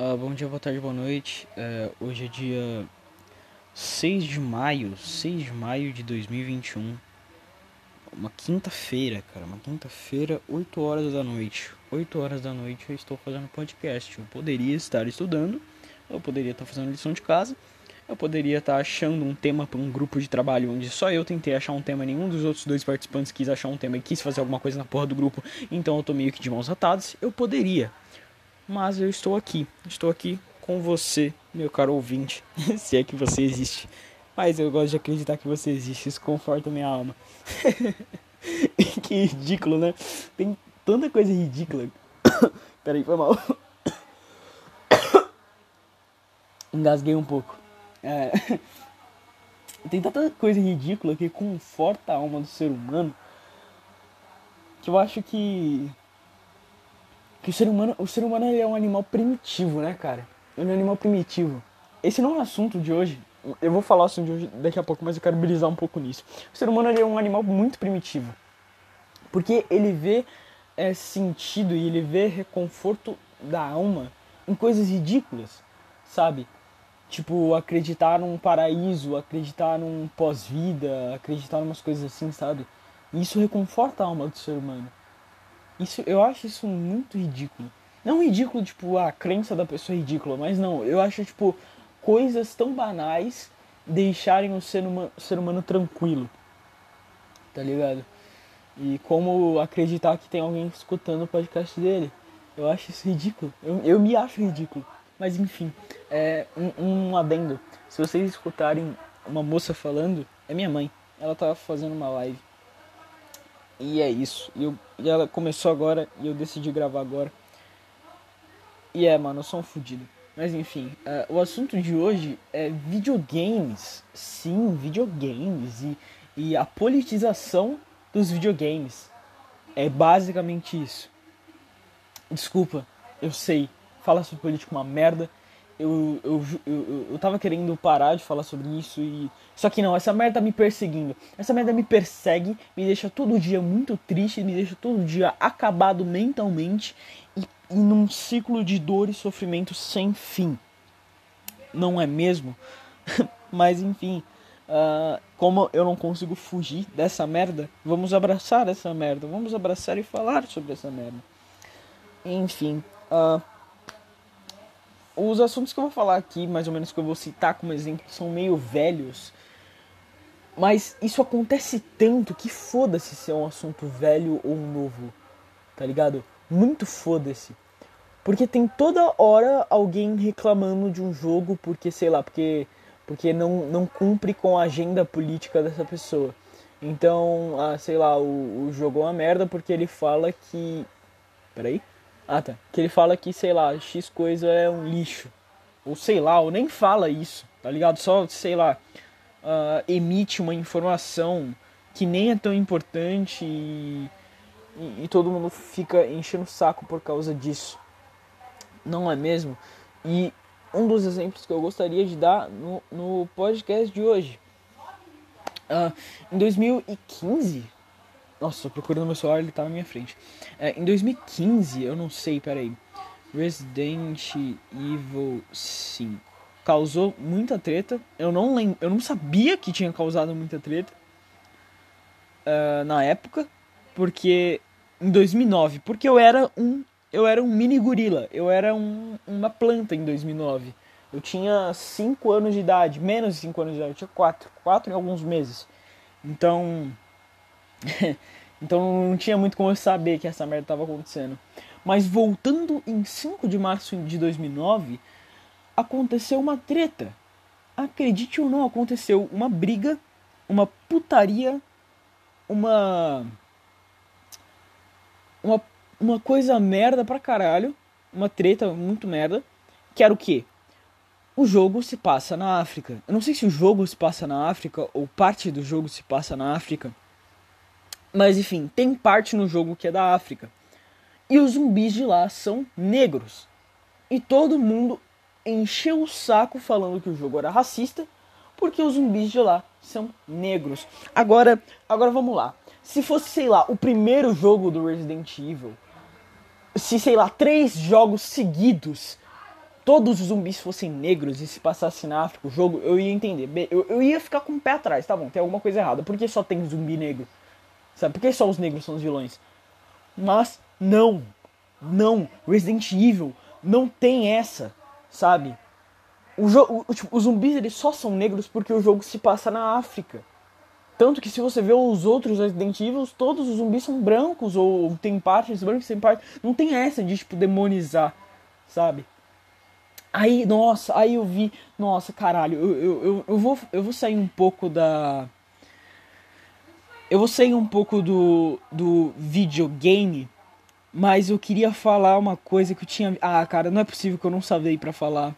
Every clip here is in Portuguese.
Uh, bom dia, boa tarde, boa noite. Uh, hoje é dia 6 de maio, 6 de maio de 2021. Uma quinta-feira, cara, uma quinta-feira, 8 horas da noite. 8 horas da noite eu estou fazendo podcast. Eu poderia estar estudando, eu poderia estar fazendo lição de casa, eu poderia estar achando um tema para um grupo de trabalho onde só eu tentei achar um tema, nenhum dos outros dois participantes quis achar um tema e quis fazer alguma coisa na porra do grupo, então eu tô meio que de mãos atadas. Eu poderia, mas eu estou aqui. Estou aqui com você, meu caro ouvinte, se é que você existe. Mas eu gosto de acreditar que você existe, isso conforta minha alma. que ridículo, né? Tem tanta coisa ridícula. Peraí, foi mal. Engasguei um pouco. É... Tem tanta coisa ridícula que conforta a alma do ser humano que eu acho que que o ser humano, o ser humano é um animal primitivo, né, cara? Ele é um animal primitivo. Esse não é o assunto de hoje. Eu vou falar o assunto de hoje daqui a pouco, mas eu quero brisar um pouco nisso. O ser humano é um animal muito primitivo. Porque ele vê é, sentido e ele vê reconforto da alma em coisas ridículas, sabe? Tipo, acreditar num paraíso, acreditar num pós-vida, acreditar em umas coisas assim, sabe? E isso reconforta a alma do ser humano. Isso, eu acho isso muito ridículo. Não ridículo, tipo, a crença da pessoa é ridícula, mas não, eu acho, tipo, coisas tão banais deixarem o ser humano, ser humano tranquilo. Tá ligado? E como acreditar que tem alguém escutando o podcast dele. Eu acho isso ridículo. Eu, eu me acho ridículo. Mas enfim, é um, um adendo. Se vocês escutarem uma moça falando, é minha mãe. Ela tava fazendo uma live. E é isso. E, eu, e ela começou agora e eu decidi gravar agora. E é, mano, eu sou um fudido. Mas enfim, uh, o assunto de hoje é videogames. Sim, videogames e, e a politização dos videogames. É basicamente isso. Desculpa, eu sei, falar sobre política é uma merda, eu, eu, eu, eu tava querendo parar de falar sobre isso e. Só que não, essa merda tá me perseguindo. Essa merda me persegue, me deixa todo dia muito triste, me deixa todo dia acabado mentalmente e, e num ciclo de dor e sofrimento sem fim. Não é mesmo? Mas enfim, uh, como eu não consigo fugir dessa merda, vamos abraçar essa merda, vamos abraçar e falar sobre essa merda. Enfim, uh, os assuntos que eu vou falar aqui, mais ou menos que eu vou citar como exemplo, são meio velhos. Mas isso acontece tanto que foda-se se é um assunto velho ou novo. Tá ligado? Muito foda-se. Porque tem toda hora alguém reclamando de um jogo porque, sei lá, porque, porque não, não cumpre com a agenda política dessa pessoa. Então, ah, sei lá, o, o jogo é uma merda porque ele fala que. Peraí. Ah, tá. Que ele fala que, sei lá, X coisa é um lixo. Ou sei lá, ou nem fala isso, tá ligado? Só, sei lá, uh, emite uma informação que nem é tão importante e, e, e, todo mundo fica enchendo o saco por causa disso. Não é mesmo? E um dos exemplos que eu gostaria de dar no, no podcast de hoje. Uh, em 2015, nossa, procurando meu celular, ele tá na minha frente. É, em 2015, eu não sei, peraí. Resident Evil 5 causou muita treta. Eu não lembro, eu não sabia que tinha causado muita treta uh, na época, porque em 2009, porque eu era um eu era um mini gorila, eu era um, uma planta em 2009. Eu tinha 5 anos de idade, menos de 5 anos de idade, eu tinha 4, 4 em alguns meses. Então, então não tinha muito como eu saber que essa merda estava acontecendo. Mas voltando em 5 de março de 2009, aconteceu uma treta. Acredite ou não, aconteceu uma briga, uma putaria, uma uma uma coisa merda pra caralho, uma treta muito merda, que era o quê? O jogo se passa na África. Eu não sei se o jogo se passa na África ou parte do jogo se passa na África. Mas enfim, tem parte no jogo que é da África. E os zumbis de lá são negros. E todo mundo encheu o saco falando que o jogo era racista, porque os zumbis de lá são negros. Agora, agora vamos lá. Se fosse, sei lá, o primeiro jogo do Resident Evil, se sei lá, três jogos seguidos todos os zumbis fossem negros e se passasse na África o jogo, eu ia entender. Eu, eu ia ficar com o pé atrás, tá bom, tem alguma coisa errada. Por que só tem zumbi negro? Sabe? Por que só os negros são os vilões? Mas não. Não. Resident Evil não tem essa, sabe? O jogo, tipo, os zumbis eles só são negros porque o jogo se passa na África. Tanto que se você vê os outros Resident Evil, todos os zumbis são brancos ou tem partes brancas, tem partes, não tem essa de tipo demonizar, sabe? Aí, nossa, aí eu vi, nossa, caralho, eu, eu, eu, eu, vou, eu vou sair um pouco da. Eu vou sair um pouco do, do videogame, mas eu queria falar uma coisa que eu tinha. Ah, cara, não é possível que eu não sabia para falar.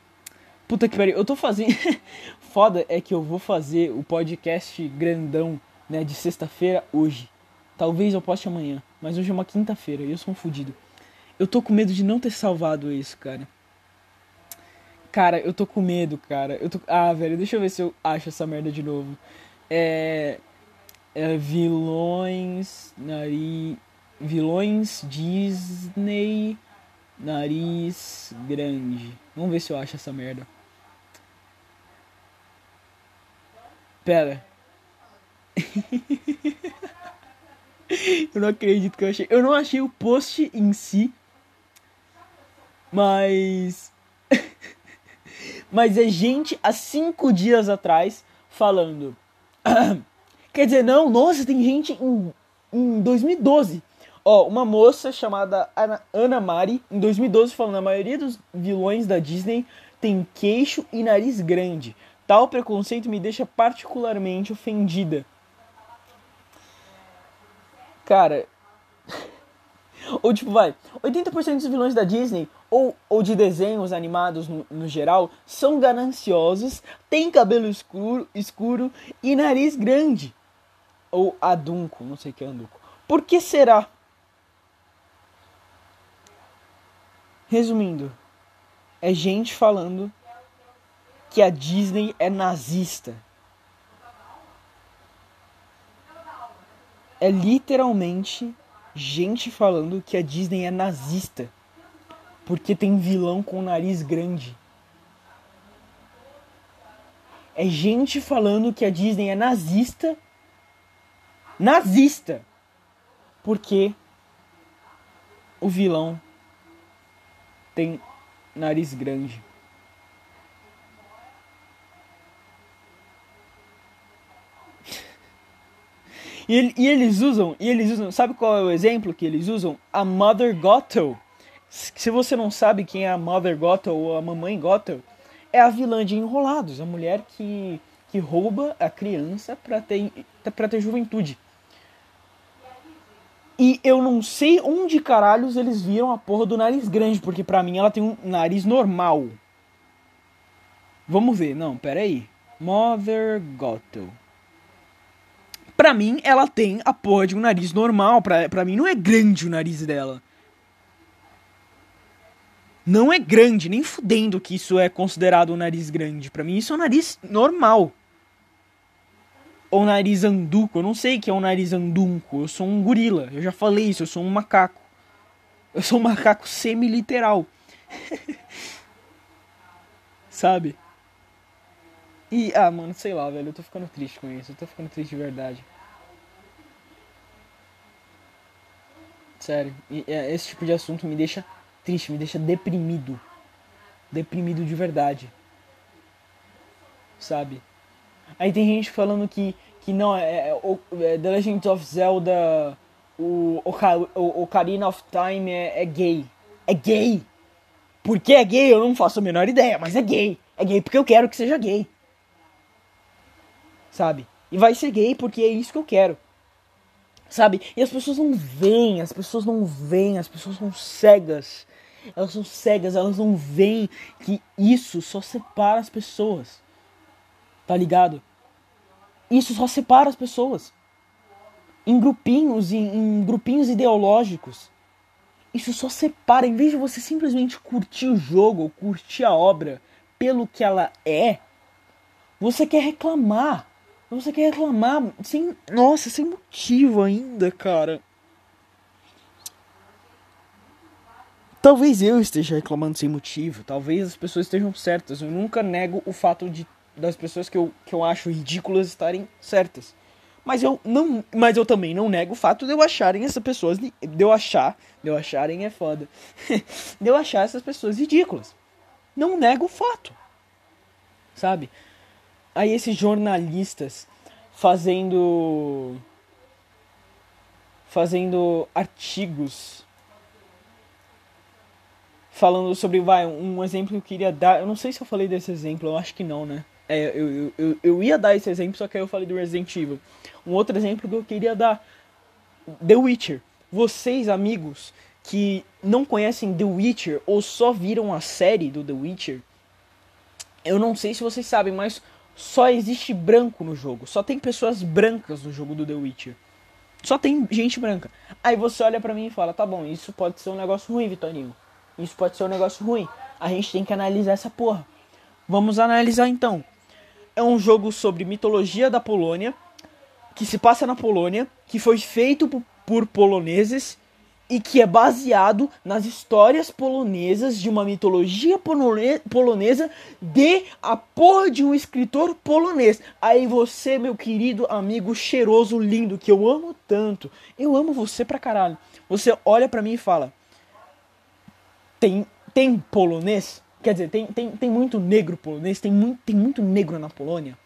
Puta que pariu, eu tô fazendo. Foda é que eu vou fazer o podcast grandão, né, de sexta-feira hoje. Talvez eu poste amanhã, mas hoje é uma quinta-feira e eu sou um fudido. Eu tô com medo de não ter salvado isso, cara. Cara, eu tô com medo, cara. Eu tô... Ah, velho, deixa eu ver se eu acho essa merda de novo. É. é vilões. Nariz. Vilões Disney. Nariz grande. Vamos ver se eu acho essa merda. Pera. eu não acredito que eu achei. Eu não achei o post em si. Mas. Mas é gente há cinco dias atrás falando. Quer dizer, não, nossa, tem gente em, em 2012. Ó, uma moça chamada Ana, Ana Mari, em 2012, falando: a maioria dos vilões da Disney tem queixo e nariz grande. Tal preconceito me deixa particularmente ofendida. Cara. ou tipo, vai. 80% dos vilões da Disney ou, ou de desenhos animados no, no, geral são gananciosos, têm cabelo escuro, escuro e nariz grande. Ou adunco, não sei o que é adunco. Por que será? Resumindo, é gente falando que a Disney é nazista. É literalmente gente falando que a Disney é nazista porque tem vilão com nariz grande. É gente falando que a Disney é nazista. Nazista! Porque o vilão tem nariz grande. E, e, eles usam, e eles usam, sabe qual é o exemplo que eles usam? A Mother Gothel se você não sabe quem é a Mother Gothel ou a Mamãe Gothel, é a vilã de Enrolados, a mulher que, que rouba a criança para ter, pra ter juventude. E eu não sei onde caralhos eles viram a porra do nariz grande, porque pra mim ela tem um nariz normal. Vamos ver, não, pera aí. Mother Gothel. Pra mim, ela tem a porra de um nariz normal. Pra, pra mim, não é grande o nariz dela não é grande, nem fudendo que isso é considerado um nariz grande. Para mim isso é um nariz normal. Ou nariz anduco, eu não sei que é um nariz andunco. Eu sou um gorila, eu já falei isso, eu sou um macaco. Eu sou um macaco semi-literal. Sabe? E, ah, mano, sei lá, velho, eu tô ficando triste com isso. Eu tô ficando triste de verdade. Sério, e, esse tipo de assunto me deixa triste, me deixa deprimido. Deprimido de verdade. Sabe? Aí tem gente falando que, que não, é, é, é The Legend of Zelda, o, o, Ocarina of Time é, é gay. É gay! Por que é gay? Eu não faço a menor ideia, mas é gay. É gay porque eu quero que seja gay. Sabe? E vai ser gay porque é isso que eu quero. Sabe? E as pessoas não veem, as pessoas não veem, as pessoas são cegas elas são cegas, elas não veem que isso só separa as pessoas. Tá ligado? Isso só separa as pessoas. Em grupinhos, em, em grupinhos ideológicos. Isso só separa. Em vez de você simplesmente curtir o jogo ou curtir a obra pelo que ela é, você quer reclamar. Você quer reclamar sem. Nossa, sem motivo ainda, cara. talvez eu esteja reclamando sem motivo, talvez as pessoas estejam certas. Eu nunca nego o fato de das pessoas que eu, que eu acho ridículas estarem certas. Mas eu não, mas eu também não nego o fato de eu acharem essas pessoas de eu achar, de eu acharem é foda. de eu achar essas pessoas ridículas. Não nego o fato. Sabe? Aí esses jornalistas fazendo fazendo artigos falando sobre vai um exemplo que eu queria dar eu não sei se eu falei desse exemplo eu acho que não né é, eu, eu, eu, ia dar esse exemplo só que aí eu falei do Resident Evil um outro exemplo que eu queria dar The Witcher vocês amigos que não conhecem The Witcher ou só viram a série do The Witcher eu não sei se vocês sabem mas só existe branco no jogo. Só tem pessoas brancas no jogo do The Witcher. Só tem gente branca. Aí você olha para mim e fala: tá bom, isso pode ser um negócio ruim, Vitorinho. Isso pode ser um negócio ruim. A gente tem que analisar essa porra. Vamos analisar então. É um jogo sobre mitologia da Polônia, que se passa na Polônia, que foi feito por poloneses e que é baseado nas histórias polonesas de uma mitologia polonesa de a porra de um escritor polonês. Aí você, meu querido amigo cheiroso, lindo, que eu amo tanto, eu amo você pra caralho. Você olha pra mim e fala: tem, tem polonês? Quer dizer, tem, tem, tem muito negro polonês? Tem muito, tem muito negro na Polônia?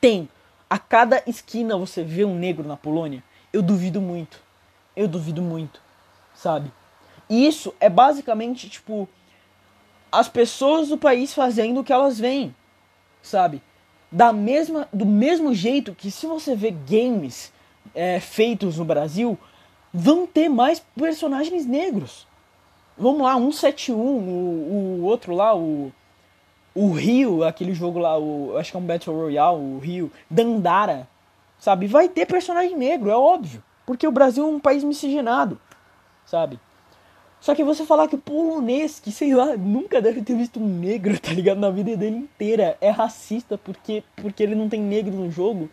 Tem. A cada esquina você vê um negro na Polônia? Eu duvido muito. Eu duvido muito, sabe? E isso é basicamente, tipo, as pessoas do país fazendo o que elas veem, sabe? Da mesma, do mesmo jeito que se você vê games é, feitos no Brasil, vão ter mais personagens negros. Vamos lá, 171, o, o outro lá, o, o Rio, aquele jogo lá, o, acho que é um Battle Royale, o Rio, Dandara, sabe? Vai ter personagem negro, é óbvio. Porque o Brasil é um país miscigenado, sabe? Só que você falar que o polonês, que sei lá, nunca deve ter visto um negro, tá ligado? Na vida dele inteira, é racista porque, porque ele não tem negro no jogo.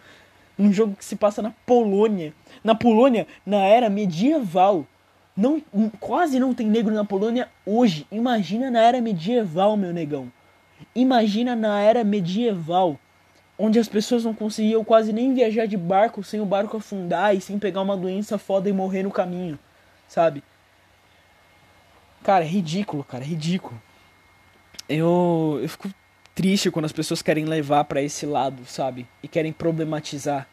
Um jogo que se passa na Polônia. Na Polônia, na era medieval. Não, quase não tem negro na Polônia hoje. Imagina na era medieval, meu negão. Imagina na era medieval onde as pessoas não conseguiam quase nem viajar de barco sem o barco afundar e sem pegar uma doença foda e morrer no caminho, sabe? Cara, é ridículo, cara, é ridículo. Eu, eu fico triste quando as pessoas querem levar para esse lado, sabe? E querem problematizar.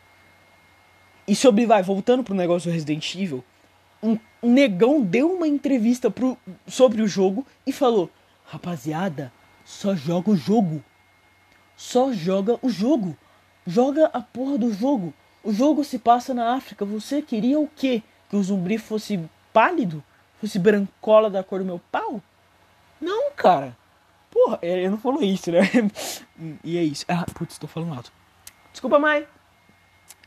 E sobre, vai, voltando pro negócio do Resident Evil, um, negão deu uma entrevista pro, sobre o jogo e falou: Rapaziada, só joga o jogo só joga o jogo. Joga a porra do jogo. O jogo se passa na África. Você queria o quê? Que o zumbi fosse pálido? Fosse brancola da cor do meu pau? Não, cara. Porra, ele não falou isso, né? e é isso. Ah, putz, tô falando alto. Desculpa, mãe.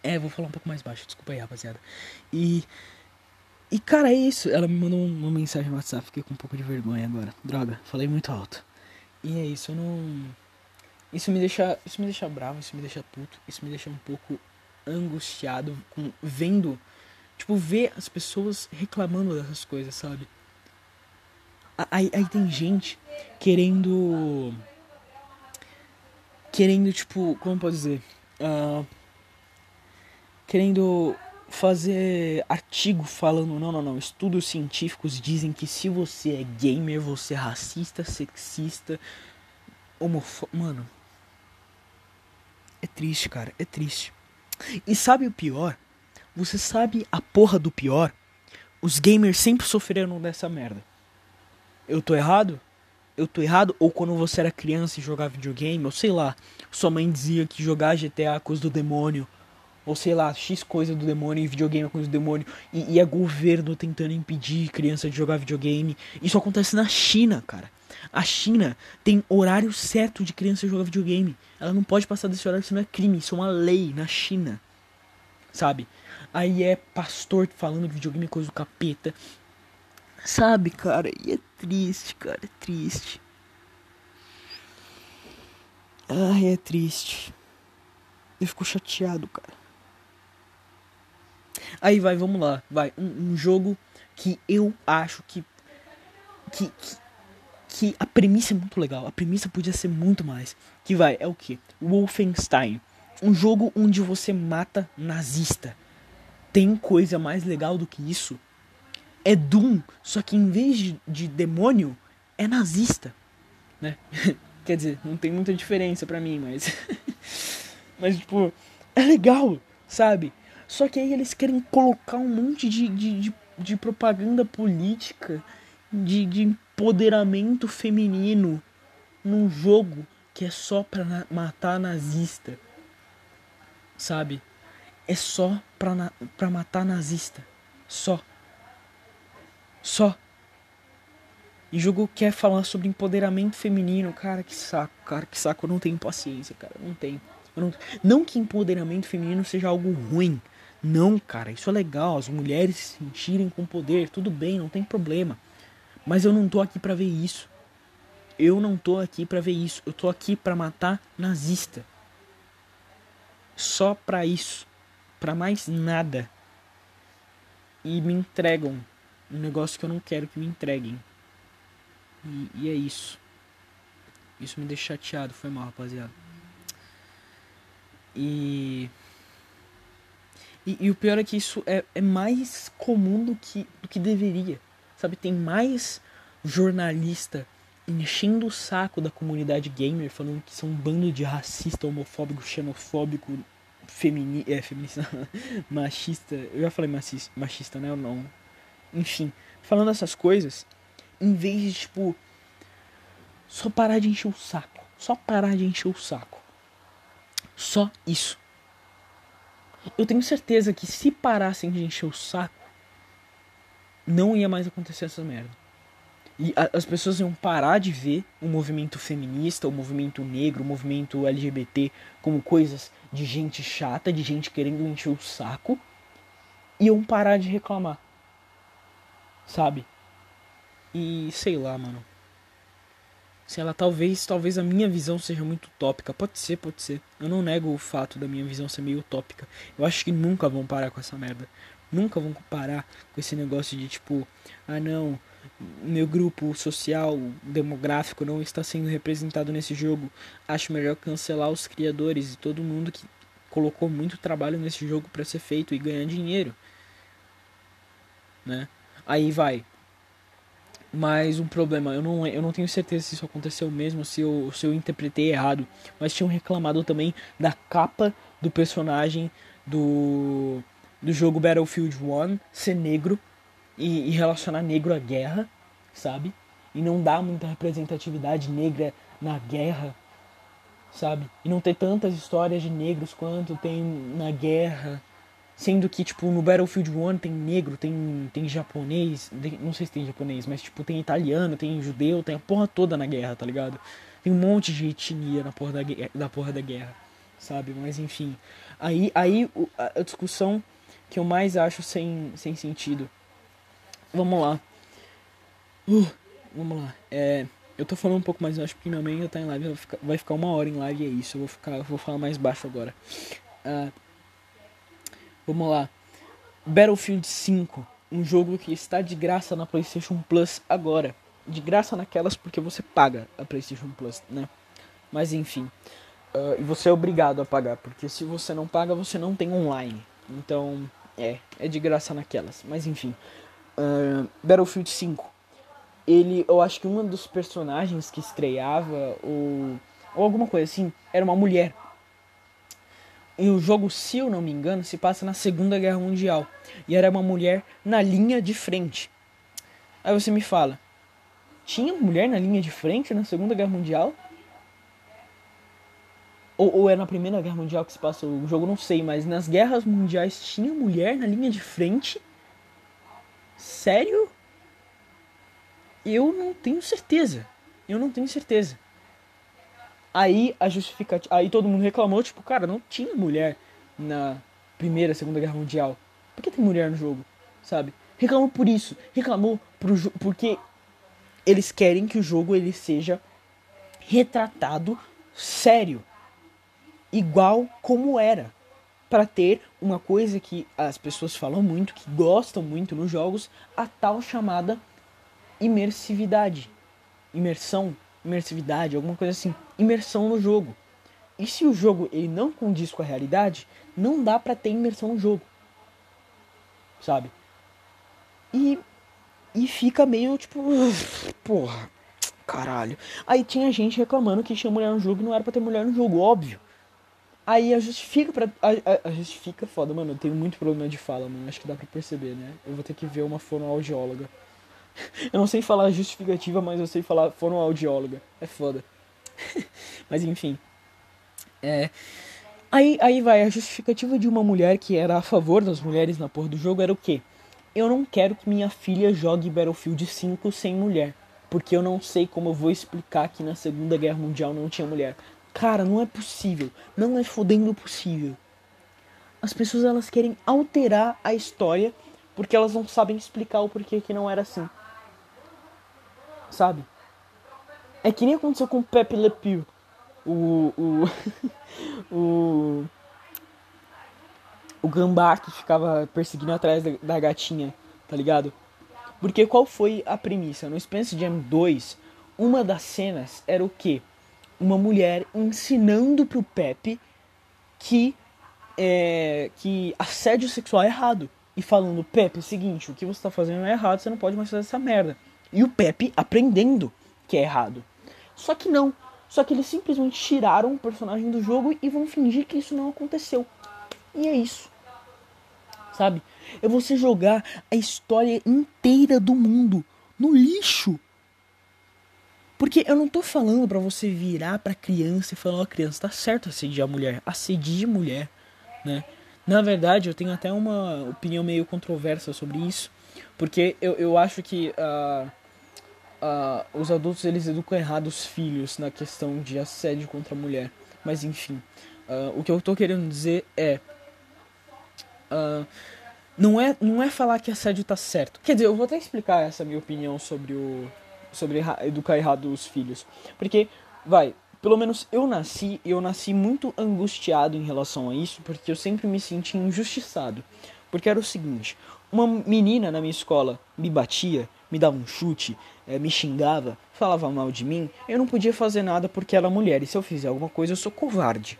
É, vou falar um pouco mais baixo. Desculpa aí, rapaziada. E. E, cara, é isso. Ela me mandou uma mensagem no WhatsApp. Fiquei com um pouco de vergonha agora. Droga, falei muito alto. E é isso, eu não. Isso me deixa, isso me deixa bravo, isso me deixa puto, isso me deixa um pouco angustiado com vendo, tipo, ver as pessoas reclamando dessas coisas, sabe? Aí, aí tem gente querendo querendo, tipo, como pode dizer? Uh, querendo fazer artigo falando, não, não, não, estudos científicos dizem que se você é gamer, você é racista, sexista, homofóbico. Mano, é triste, cara, é triste. E sabe o pior? Você sabe a porra do pior? Os gamers sempre sofreram dessa merda. Eu tô errado? Eu tô errado? Ou quando você era criança e jogava videogame, ou sei lá, sua mãe dizia que jogar GTA é coisa do demônio, ou sei lá, X coisa do demônio e videogame é coisa do demônio, e, e é governo tentando impedir criança de jogar videogame. Isso acontece na China, cara. A China tem horário certo de criança jogar videogame. Ela não pode passar desse horário, isso não é crime, isso é uma lei na China. Sabe? Aí é pastor falando que videogame é coisa do capeta. Sabe, cara? E é triste, cara, é triste. Ai, é triste. Eu fico chateado, cara. Aí vai, vamos lá. Vai. Um, um jogo que eu acho que que, que, que a premissa é muito legal. A premissa podia ser muito mais. Que vai, é o que? Wolfenstein. Um jogo onde você mata nazista. Tem coisa mais legal do que isso? É Doom, só que em vez de, de demônio, é nazista. Né? Quer dizer, não tem muita diferença para mim, mas. mas, tipo, é legal, sabe? Só que aí eles querem colocar um monte de, de, de, de propaganda política, de, de empoderamento feminino num jogo que é só pra na matar nazista. Sabe? É só pra, na pra matar nazista. Só. Só. E jogo quer falar sobre empoderamento feminino. Cara, que saco, cara, que saco. Eu não tenho paciência, cara. Não tenho. Não... não que empoderamento feminino seja algo ruim. Não, cara, isso é legal. As mulheres se sentirem com poder, tudo bem, não tem problema. Mas eu não tô aqui para ver isso. Eu não tô aqui para ver isso. Eu tô aqui para matar nazista. Só para isso. Para mais nada. E me entregam um negócio que eu não quero que me entreguem. E, e é isso. Isso me deixa chateado, foi mal, rapaziada. E, e, e o pior é que isso é, é mais comum do que, do que deveria. Sabe, tem mais jornalista enchendo o saco da comunidade gamer, falando que são um bando de racista, homofóbico, xenofóbico, femini é, feminista, machista. Eu já falei machista, machista, né? Ou não. Enfim, falando essas coisas, em vez de, tipo, só parar de encher o saco. Só parar de encher o saco. Só isso. Eu tenho certeza que se parassem de encher o saco, não ia mais acontecer essa merda. E as pessoas iam parar de ver o movimento feminista, o movimento negro, o movimento LGBT como coisas de gente chata, de gente querendo encher o saco, e iam parar de reclamar. Sabe? E sei lá, mano. Sei lá, talvez, talvez a minha visão seja muito utópica. Pode ser, pode ser. Eu não nego o fato da minha visão ser meio utópica. Eu acho que nunca vão parar com essa merda. Nunca vão parar com esse negócio de tipo, ah não, meu grupo social, demográfico não está sendo representado nesse jogo. Acho melhor cancelar os criadores e todo mundo que colocou muito trabalho nesse jogo para ser feito e ganhar dinheiro. Né? Aí vai, mas um problema, eu não, eu não tenho certeza se isso aconteceu mesmo, se eu, se eu interpretei errado. Mas tinham reclamado também da capa do personagem do, do jogo Battlefield 1 ser negro e, e relacionar negro à guerra, sabe? E não dar muita representatividade negra na guerra, sabe? E não ter tantas histórias de negros quanto tem na guerra Sendo que, tipo, no Battlefield 1 tem negro, tem, tem japonês, não sei se tem japonês, mas, tipo, tem italiano, tem judeu, tem a porra toda na guerra, tá ligado? Tem um monte de etnia na porra da, porra da guerra, sabe? Mas, enfim. Aí, aí a discussão que eu mais acho sem, sem sentido. Vamos lá. Uh, vamos lá. É, eu tô falando um pouco mais baixo porque minha mãe já tá em live, vai ficar, vai ficar uma hora em live e é isso. Eu vou, ficar, vou falar mais baixo agora. Uh, Vamos lá. Battlefield 5, um jogo que está de graça na PlayStation Plus agora. De graça naquelas porque você paga a PlayStation Plus, né? Mas enfim. Uh, você é obrigado a pagar, porque se você não paga, você não tem online. Então, é, é de graça naquelas. Mas enfim. Uh, Battlefield 5. Ele, eu acho que um dos personagens que estreava, ou, ou alguma coisa assim, era uma mulher. E o jogo, se eu não me engano, se passa na Segunda Guerra Mundial. E era uma mulher na linha de frente. Aí você me fala: tinha mulher na linha de frente na Segunda Guerra Mundial? Ou, ou é na Primeira Guerra Mundial que se passa o jogo? Não sei, mas nas guerras mundiais tinha mulher na linha de frente? Sério? Eu não tenho certeza. Eu não tenho certeza. Aí a justificativa. Aí todo mundo reclamou, tipo, cara, não tinha mulher na Primeira, Segunda Guerra Mundial. Por que tem mulher no jogo? Sabe? Reclamou por isso. Reclamou pro, porque eles querem que o jogo ele seja retratado sério. Igual como era. para ter uma coisa que as pessoas falam muito, que gostam muito nos jogos, a tal chamada imersividade. Imersão, imersividade, alguma coisa assim. Imersão no jogo. E se o jogo ele não condiz com a realidade, não dá para ter imersão no jogo. Sabe? E e fica meio tipo, porra, caralho. Aí tinha gente reclamando que tinha mulher no jogo e não era pra ter mulher no jogo, óbvio. Aí a justifica pra. A, a, a justifica é foda, mano. Eu tenho muito problema de fala, mano. Acho que dá pra perceber, né? Eu vou ter que ver uma fonoaudióloga. Eu não sei falar justificativa, mas eu sei falar fonoaudióloga. É foda. mas enfim. É. Aí, aí vai, a justificativa de uma mulher que era a favor das mulheres na porra do jogo era o quê? Eu não quero que minha filha jogue Battlefield 5 sem mulher. Porque eu não sei como eu vou explicar que na Segunda Guerra Mundial não tinha mulher. Cara, não é possível. Não é fodendo possível. As pessoas elas querem alterar a história porque elas não sabem explicar o porquê que não era assim. Sabe? É que nem aconteceu com o Pepe Le Pew. O. O. o. O gambá que ficava perseguindo atrás da, da gatinha, tá ligado? Porque qual foi a premissa? No Space Jam 2, uma das cenas era o quê? Uma mulher ensinando pro Pepe que é, que assédio sexual é errado. E falando, Pepe, é o seguinte, o que você tá fazendo é errado, você não pode mais fazer essa merda. E o Pepe aprendendo que é errado. Só que não. Só que eles simplesmente tiraram o personagem do jogo e vão fingir que isso não aconteceu. E é isso. Sabe? É você jogar a história inteira do mundo no lixo. Porque eu não tô falando para você virar pra criança e falar, ó, oh, criança, tá certo assediar a mulher. Assedie mulher, né? Na verdade, eu tenho até uma opinião meio controversa sobre isso. Porque eu, eu acho que uh, uh, os adultos eles educam errado os filhos na questão de assédio contra a mulher. Mas enfim, uh, o que eu tô querendo dizer é. não é, não é falar que assédio tá certo. Quer dizer, eu vou até explicar essa minha opinião sobre o. sobre educar errado os filhos. Porque, vai, pelo menos eu nasci, eu nasci muito angustiado em relação a isso, porque eu sempre me senti injustiçado. Porque era o seguinte, uma menina na minha escola me batia, me dava um chute, é, me xingava, falava mal de mim, eu não podia fazer nada porque ela é mulher, e se eu fizer alguma coisa eu sou covarde.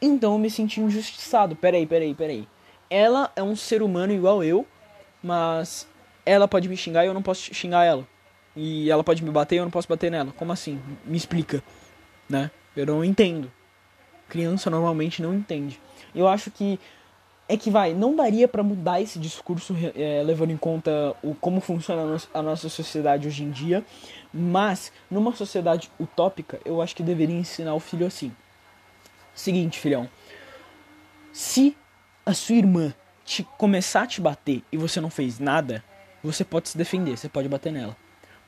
Então eu me senti injustiçado. Peraí, peraí, peraí. Ela é um ser humano igual eu, mas ela pode me xingar e eu não posso xingar ela. E ela pode me bater e eu não posso bater nela. Como assim? Me explica, né? Eu não entendo. Criança normalmente não entende. Eu acho que é que vai, não daria para mudar esse discurso é, levando em conta o como funciona a nossa sociedade hoje em dia, mas numa sociedade utópica, eu acho que deveria ensinar o filho assim. Seguinte, filhão, se a sua irmã te começar a te bater e você não fez nada, você pode se defender, você pode bater nela.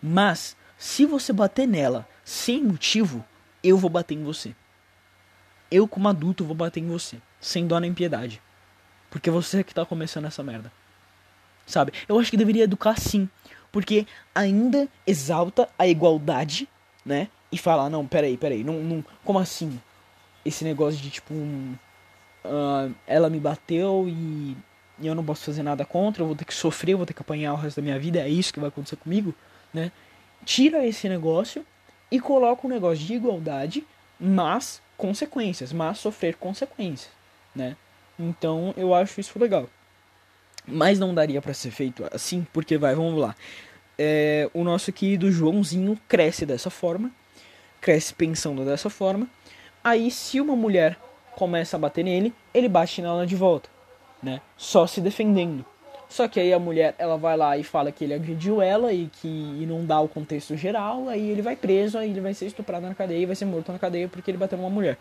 Mas se você bater nela sem motivo, eu vou bater em você. Eu como adulto vou bater em você, sem dó nem piedade. Porque você que tá começando essa merda. Sabe? Eu acho que deveria educar sim. Porque ainda exalta a igualdade, né? E falar, não, peraí, peraí, não, não, como assim? Esse negócio de tipo, um, uh, ela me bateu e, e eu não posso fazer nada contra, eu vou ter que sofrer, eu vou ter que apanhar o resto da minha vida, é isso que vai acontecer comigo, né? Tira esse negócio e coloca um negócio de igualdade, mas consequências, mas sofrer consequências, né? Então eu acho isso legal. Mas não daria para ser feito assim, porque vai, vamos lá. É, o nosso querido Joãozinho cresce dessa forma, cresce pensando dessa forma. Aí, se uma mulher começa a bater nele, ele bate nela de volta, né? Só se defendendo. Só que aí a mulher, ela vai lá e fala que ele agrediu ela e que e não dá o contexto geral, aí ele vai preso, aí ele vai ser estuprado na cadeia e vai ser morto na cadeia porque ele bateu numa mulher,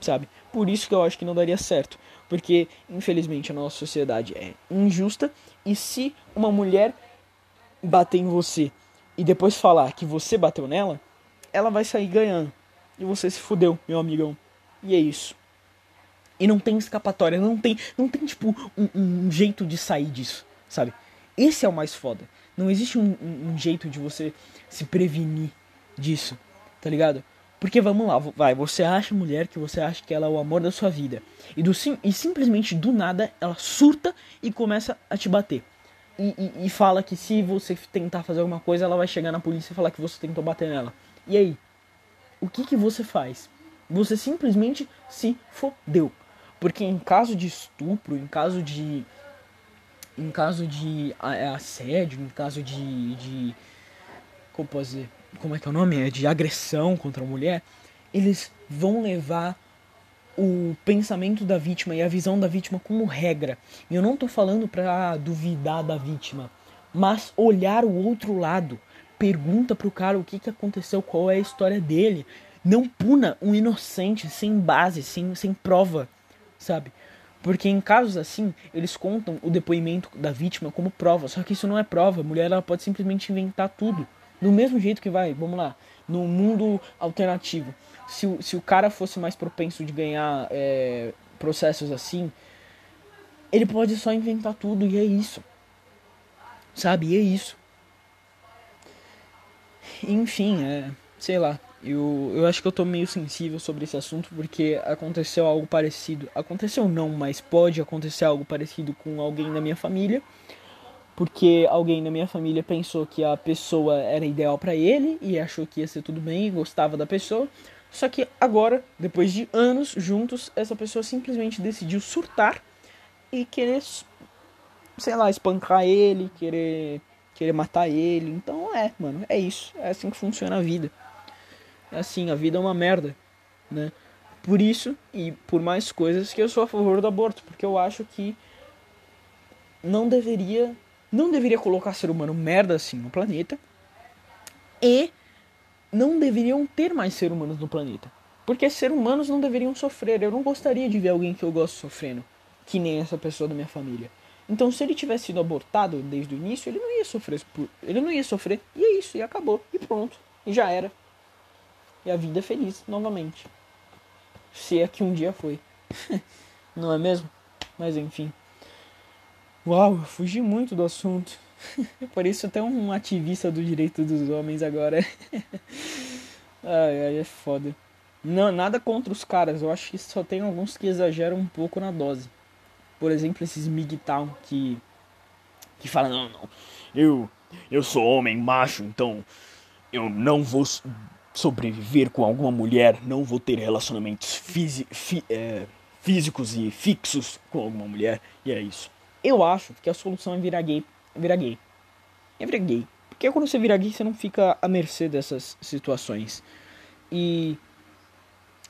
sabe? Por isso que eu acho que não daria certo. Porque, infelizmente, a nossa sociedade é injusta. E se uma mulher bater em você e depois falar que você bateu nela, ela vai sair ganhando. E você se fudeu, meu amigão. E é isso. E não tem escapatória, não tem, não tem tipo um, um jeito de sair disso, sabe? Esse é o mais foda. Não existe um, um, um jeito de você se prevenir disso, tá ligado? Porque vamos lá, vai, você acha mulher que você acha que ela é o amor da sua vida. E, do, e simplesmente do nada ela surta e começa a te bater. e, e, e fala que se você tentar fazer alguma coisa, ela vai chegar na polícia e falar que você tentou bater nela. E aí? O que, que você faz? Você simplesmente se fodeu. Porque em caso de estupro, em caso de. Em caso de é, assédio, em caso de. de como posso dizer? Como é que é o nome? É de agressão contra a mulher, eles vão levar o pensamento da vítima e a visão da vítima como regra. E eu não tô falando pra duvidar da vítima, mas olhar o outro lado. Pergunta pro cara o que, que aconteceu, qual é a história dele. Não puna um inocente sem base, sem, sem prova, sabe? Porque em casos assim, eles contam o depoimento da vítima como prova. Só que isso não é prova. A mulher ela pode simplesmente inventar tudo. Do mesmo jeito que vai, vamos lá, no mundo alternativo se, o, se o cara fosse mais propenso de ganhar é, processos assim, ele pode só inventar tudo e é isso. Sabe? E é isso. Enfim, é, sei lá. Eu, eu acho que eu tô meio sensível sobre esse assunto porque aconteceu algo parecido. Aconteceu não, mas pode acontecer algo parecido com alguém da minha família. Porque alguém da minha família pensou que a pessoa era ideal para ele e achou que ia ser tudo bem e gostava da pessoa. Só que agora, depois de anos juntos, essa pessoa simplesmente decidiu surtar e querer, sei lá, espancar ele, querer, querer matar ele. Então é, mano, é isso. É assim que funciona a vida. É assim, a vida é uma merda, né? Por isso e por mais coisas que eu sou a favor do aborto, porque eu acho que não deveria, não deveria colocar ser humano merda assim no planeta. E não deveriam ter mais seres humanos no planeta. Porque seres humanos não deveriam sofrer. Eu não gostaria de ver alguém que eu gosto sofrendo, que nem essa pessoa da minha família. Então, se ele tivesse sido abortado desde o início, ele não ia sofrer. Ele não ia sofrer. E é isso, e acabou. E pronto. E já era. E a vida é feliz novamente. Se é que um dia foi. não é mesmo? Mas enfim. Uau, fugi muito do assunto. Isso até um ativista do direito dos homens agora. ai, ai, é foda. Não, nada contra os caras, eu acho que só tem alguns que exageram um pouco na dose. Por exemplo, esses MGTOW que que falam, não, não, eu eu sou homem macho, então eu não vou sobreviver com alguma mulher, não vou ter relacionamentos fisi, fi, é, físicos e fixos com alguma mulher, e é isso. Eu acho que a solução é virar gay virar gay. É virar gay. Porque quando você vira gay, você não fica à mercê dessas situações. E.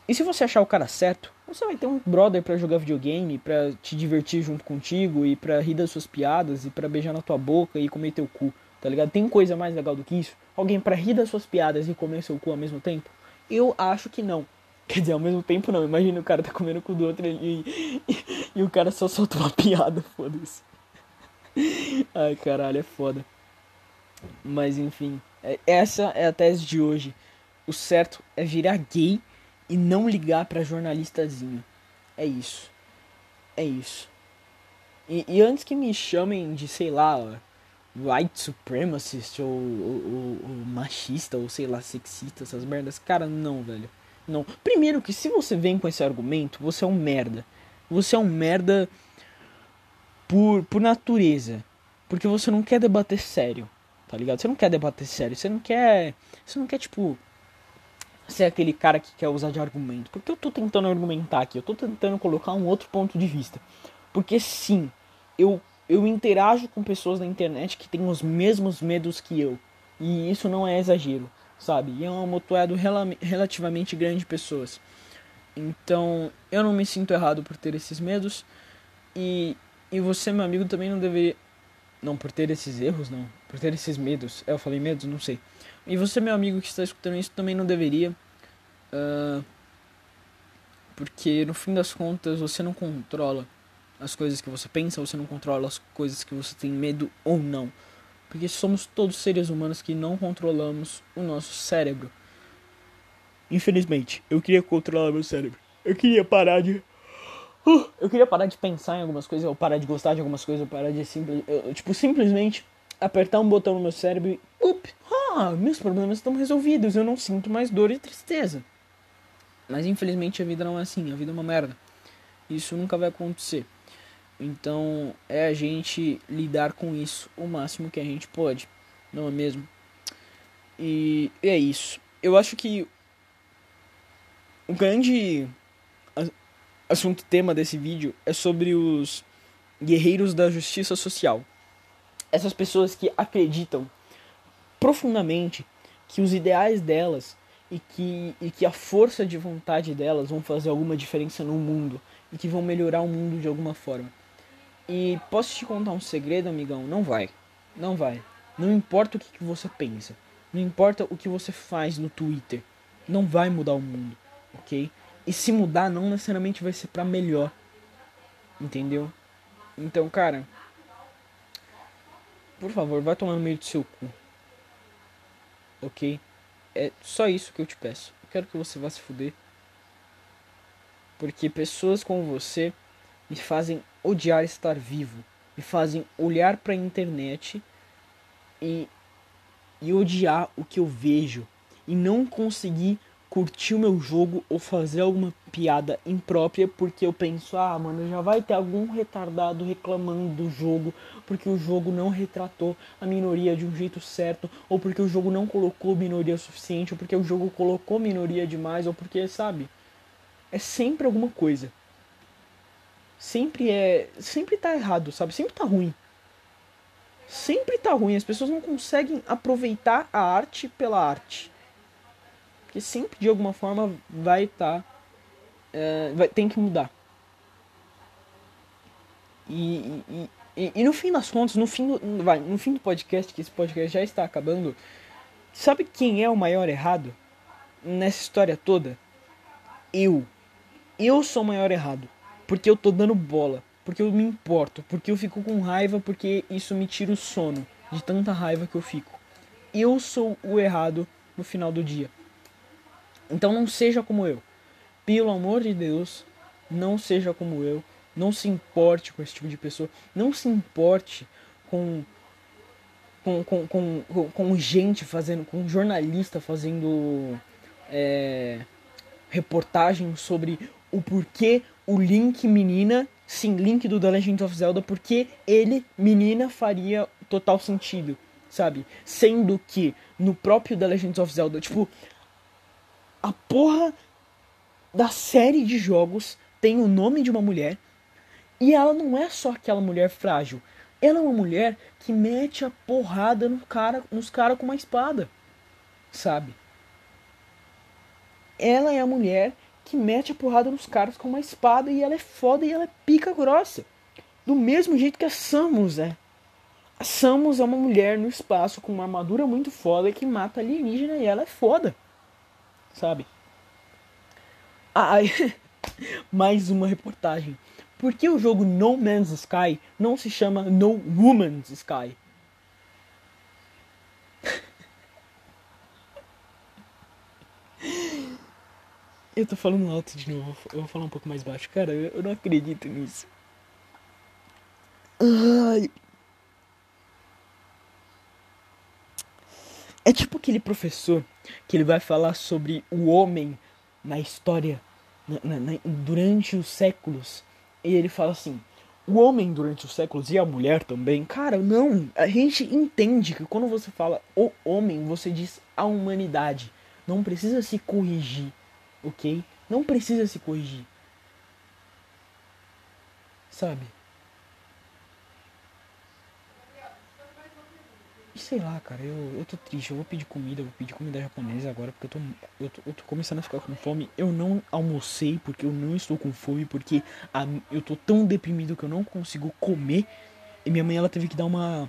E se você achar o cara certo, você vai ter um brother para jogar videogame, para te divertir junto contigo e para rir das suas piadas e para beijar na tua boca e comer teu cu, tá ligado? Tem coisa mais legal do que isso? Alguém para rir das suas piadas e comer seu cu ao mesmo tempo? Eu acho que não. Quer dizer, ao mesmo tempo não. Imagina o cara tá comendo o cu do outro e, e, e o cara só solta uma piada, foda-se. Ai, caralho, é foda. Mas enfim, é, essa é a tese de hoje. O certo é virar gay e não ligar pra jornalistazinho. É isso. É isso. E, e antes que me chamem de, sei lá, white supremacist ou, ou, ou, machista ou sei lá, sexista, essas merdas, cara, não, velho. Não. Primeiro que se você vem com esse argumento, você é um merda. Você é um merda por, por natureza. Porque você não quer debater sério, tá ligado? Você não quer debater sério, você não quer. Você não quer, tipo. Ser aquele cara que quer usar de argumento. Porque eu tô tentando argumentar aqui, eu tô tentando colocar um outro ponto de vista. Porque sim, eu, eu interajo com pessoas na internet que têm os mesmos medos que eu. E isso não é exagero, sabe? E é um amontoado rel relativamente grande de pessoas. Então, eu não me sinto errado por ter esses medos. E e você, meu amigo, também não deveria. Não, por ter esses erros, não. Por ter esses medos. É, eu falei medos? Não sei. E você, meu amigo, que está escutando isso, também não deveria. Uh, porque no fim das contas você não controla as coisas que você pensa, você não controla as coisas que você tem medo ou não. Porque somos todos seres humanos que não controlamos o nosso cérebro. Infelizmente, eu queria controlar meu cérebro. Eu queria parar de Uh, eu queria parar de pensar em algumas coisas, ou parar de gostar de algumas coisas, ou parar de simples, eu, tipo, simplesmente apertar um botão no meu cérebro e, up, ah, meus problemas estão resolvidos, eu não sinto mais dor e tristeza. Mas infelizmente a vida não é assim, a vida é uma merda. Isso nunca vai acontecer. Então é a gente lidar com isso o máximo que a gente pode, não é mesmo? E é isso. Eu acho que o grande assunto tema desse vídeo é sobre os guerreiros da justiça social. Essas pessoas que acreditam profundamente que os ideais delas e que, e que a força de vontade delas vão fazer alguma diferença no mundo e que vão melhorar o mundo de alguma forma. E posso te contar um segredo, amigão? Não vai. Não vai. Não importa o que, que você pensa. Não importa o que você faz no Twitter. Não vai mudar o mundo, ok? E se mudar, não necessariamente vai ser para melhor. Entendeu? Então, cara. Por favor, vai tomar no meio do seu cu. Ok? É só isso que eu te peço. Eu quero que você vá se fuder. Porque pessoas como você me fazem odiar estar vivo. Me fazem olhar para a internet e, e odiar o que eu vejo. E não conseguir curtir o meu jogo ou fazer alguma piada imprópria porque eu penso, ah, mano, já vai ter algum retardado reclamando do jogo porque o jogo não retratou a minoria de um jeito certo, ou porque o jogo não colocou minoria suficiente, ou porque o jogo colocou minoria demais, ou porque, sabe? É sempre alguma coisa. Sempre é, sempre tá errado, sabe? Sempre tá ruim. Sempre tá ruim, as pessoas não conseguem aproveitar a arte pela arte porque sempre de alguma forma vai estar. Tá, é, vai, tem que mudar. E, e, e, e, no fim das contas, no fim, do, vai, no fim do podcast, que esse podcast já está acabando, sabe quem é o maior errado nessa história toda? Eu. Eu sou o maior errado. Porque eu tô dando bola. Porque eu me importo. Porque eu fico com raiva. Porque isso me tira o sono. De tanta raiva que eu fico. Eu sou o errado no final do dia. Então não seja como eu. Pelo amor de Deus, não seja como eu. Não se importe com esse tipo de pessoa. Não se importe com com, com, com, com gente fazendo, com jornalista fazendo é, reportagem sobre o porquê o Link menina, sim, Link do The Legend of Zelda, porque ele, menina, faria total sentido, sabe? Sendo que no próprio The Legend of Zelda, tipo, a porra da série de jogos tem o nome de uma mulher e ela não é só aquela mulher frágil. Ela é uma mulher que mete a porrada no cara, nos caras com uma espada. Sabe? Ela é a mulher que mete a porrada nos caras com uma espada e ela é foda e ela é pica grossa. Do mesmo jeito que a Samus é. A Samus é uma mulher no espaço com uma armadura muito foda que mata alienígena e ela é foda sabe? Ai, mais uma reportagem. Por que o jogo No Man's Sky não se chama No Woman's Sky? Eu tô falando alto de novo, eu vou falar um pouco mais baixo. Cara, eu não acredito nisso. Ai. É tipo aquele professor que ele vai falar sobre o homem na história na, na, durante os séculos. E ele fala assim: o homem durante os séculos e a mulher também. Cara, não. A gente entende que quando você fala o homem, você diz a humanidade. Não precisa se corrigir, ok? Não precisa se corrigir. Sabe? sei lá, cara, eu, eu tô triste, eu vou pedir comida, eu vou pedir comida japonesa agora, porque eu tô, eu tô, eu tô começando a ficar com fome. Eu não almocei porque eu não estou com fome, porque a, eu tô tão deprimido que eu não consigo comer. E minha mãe, ela teve que dar uma.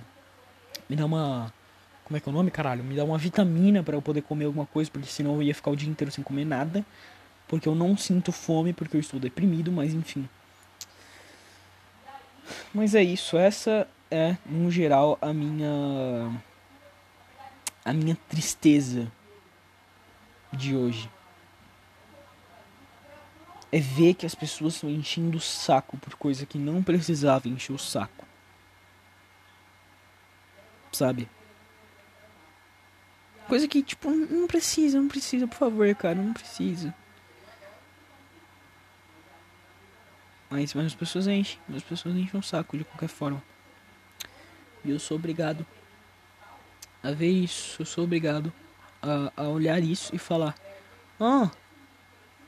Me dar uma. Como é que é o nome, caralho? Me dar uma vitamina para eu poder comer alguma coisa, porque senão eu ia ficar o dia inteiro sem comer nada. Porque eu não sinto fome, porque eu estou deprimido, mas enfim. Mas é isso, essa é, no geral, a minha. a minha tristeza de hoje. É ver que as pessoas estão enchendo o saco por coisa que não precisava encher o saco. Sabe? Coisa que, tipo, não precisa, não precisa, por favor, cara, não precisa. Mas, mas as pessoas enchem, as pessoas enchem o saco de qualquer forma. E eu sou obrigado a ver isso, eu sou obrigado a, a olhar isso e falar, ah,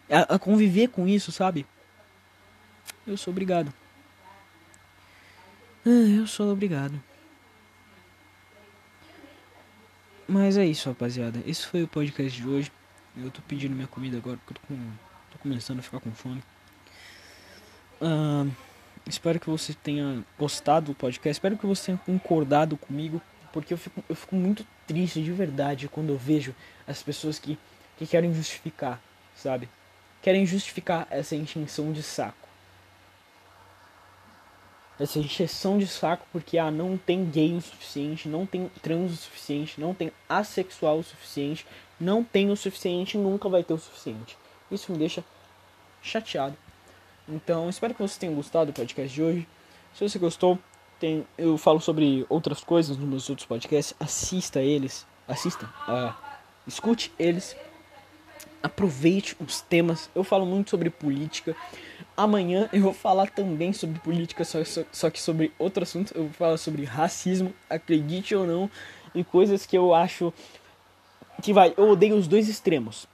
a, a conviver com isso, sabe? Eu sou obrigado. Ah, eu sou obrigado. Mas é isso, rapaziada. Esse foi o podcast de hoje. Eu tô pedindo minha comida agora porque eu tô, com, tô começando a ficar com fome. Uh, espero que você tenha gostado do podcast. Espero que você tenha concordado comigo. Porque eu fico, eu fico muito triste de verdade quando eu vejo as pessoas que, que querem justificar, sabe? Querem justificar essa intenção de saco essa encheção de saco porque ah, não tem gay o suficiente, não tem trans o suficiente, não tem assexual o suficiente, não tem o suficiente, nunca vai ter o suficiente. Isso me deixa chateado. Então, espero que você tenha gostado do podcast de hoje. Se você gostou, tem, eu falo sobre outras coisas nos meus outros podcasts. Assista eles, assista, uh, escute eles, aproveite os temas. Eu falo muito sobre política. Amanhã eu vou falar também sobre política, só, só, só, que sobre outro assunto. Eu vou falar sobre racismo, acredite ou não, e coisas que eu acho que vai. Eu odeio os dois extremos.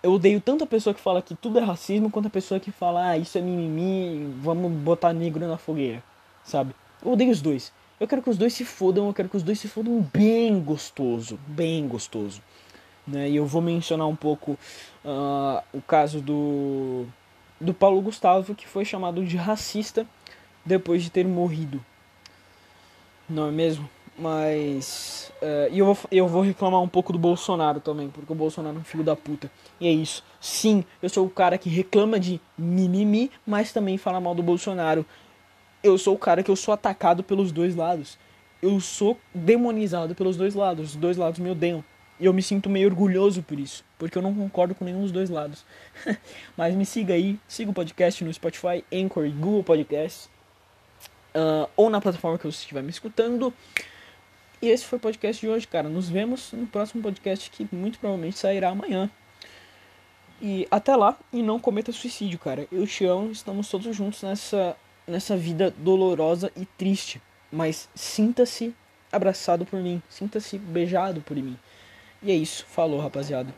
Eu odeio tanto a pessoa que fala que tudo é racismo, quanto a pessoa que fala, ah, isso é mimimi, vamos botar negro na fogueira, sabe? Eu odeio os dois. Eu quero que os dois se fodam, eu quero que os dois se fodam bem gostoso, bem gostoso. Né? E eu vou mencionar um pouco uh, o caso do do Paulo Gustavo, que foi chamado de racista depois de ter morrido. Não é mesmo? Mas. Uh, e eu vou, eu vou reclamar um pouco do Bolsonaro também, porque o Bolsonaro é um filho da puta. E é isso. Sim, eu sou o cara que reclama de mimimi, mas também fala mal do Bolsonaro. Eu sou o cara que eu sou atacado pelos dois lados. Eu sou demonizado pelos dois lados. Os dois lados me odeiam. E eu me sinto meio orgulhoso por isso, porque eu não concordo com nenhum dos dois lados. Mas me siga aí, siga o podcast no Spotify, Anchor e Google Podcasts, uh, ou na plataforma que você estiver me escutando. E esse foi o podcast de hoje, cara. Nos vemos no próximo podcast que muito provavelmente sairá amanhã. E até lá, e não cometa suicídio, cara. Eu te amo, estamos todos juntos nessa, nessa vida dolorosa e triste. Mas sinta-se abraçado por mim, sinta-se beijado por mim. E é isso. Falou, rapaziada.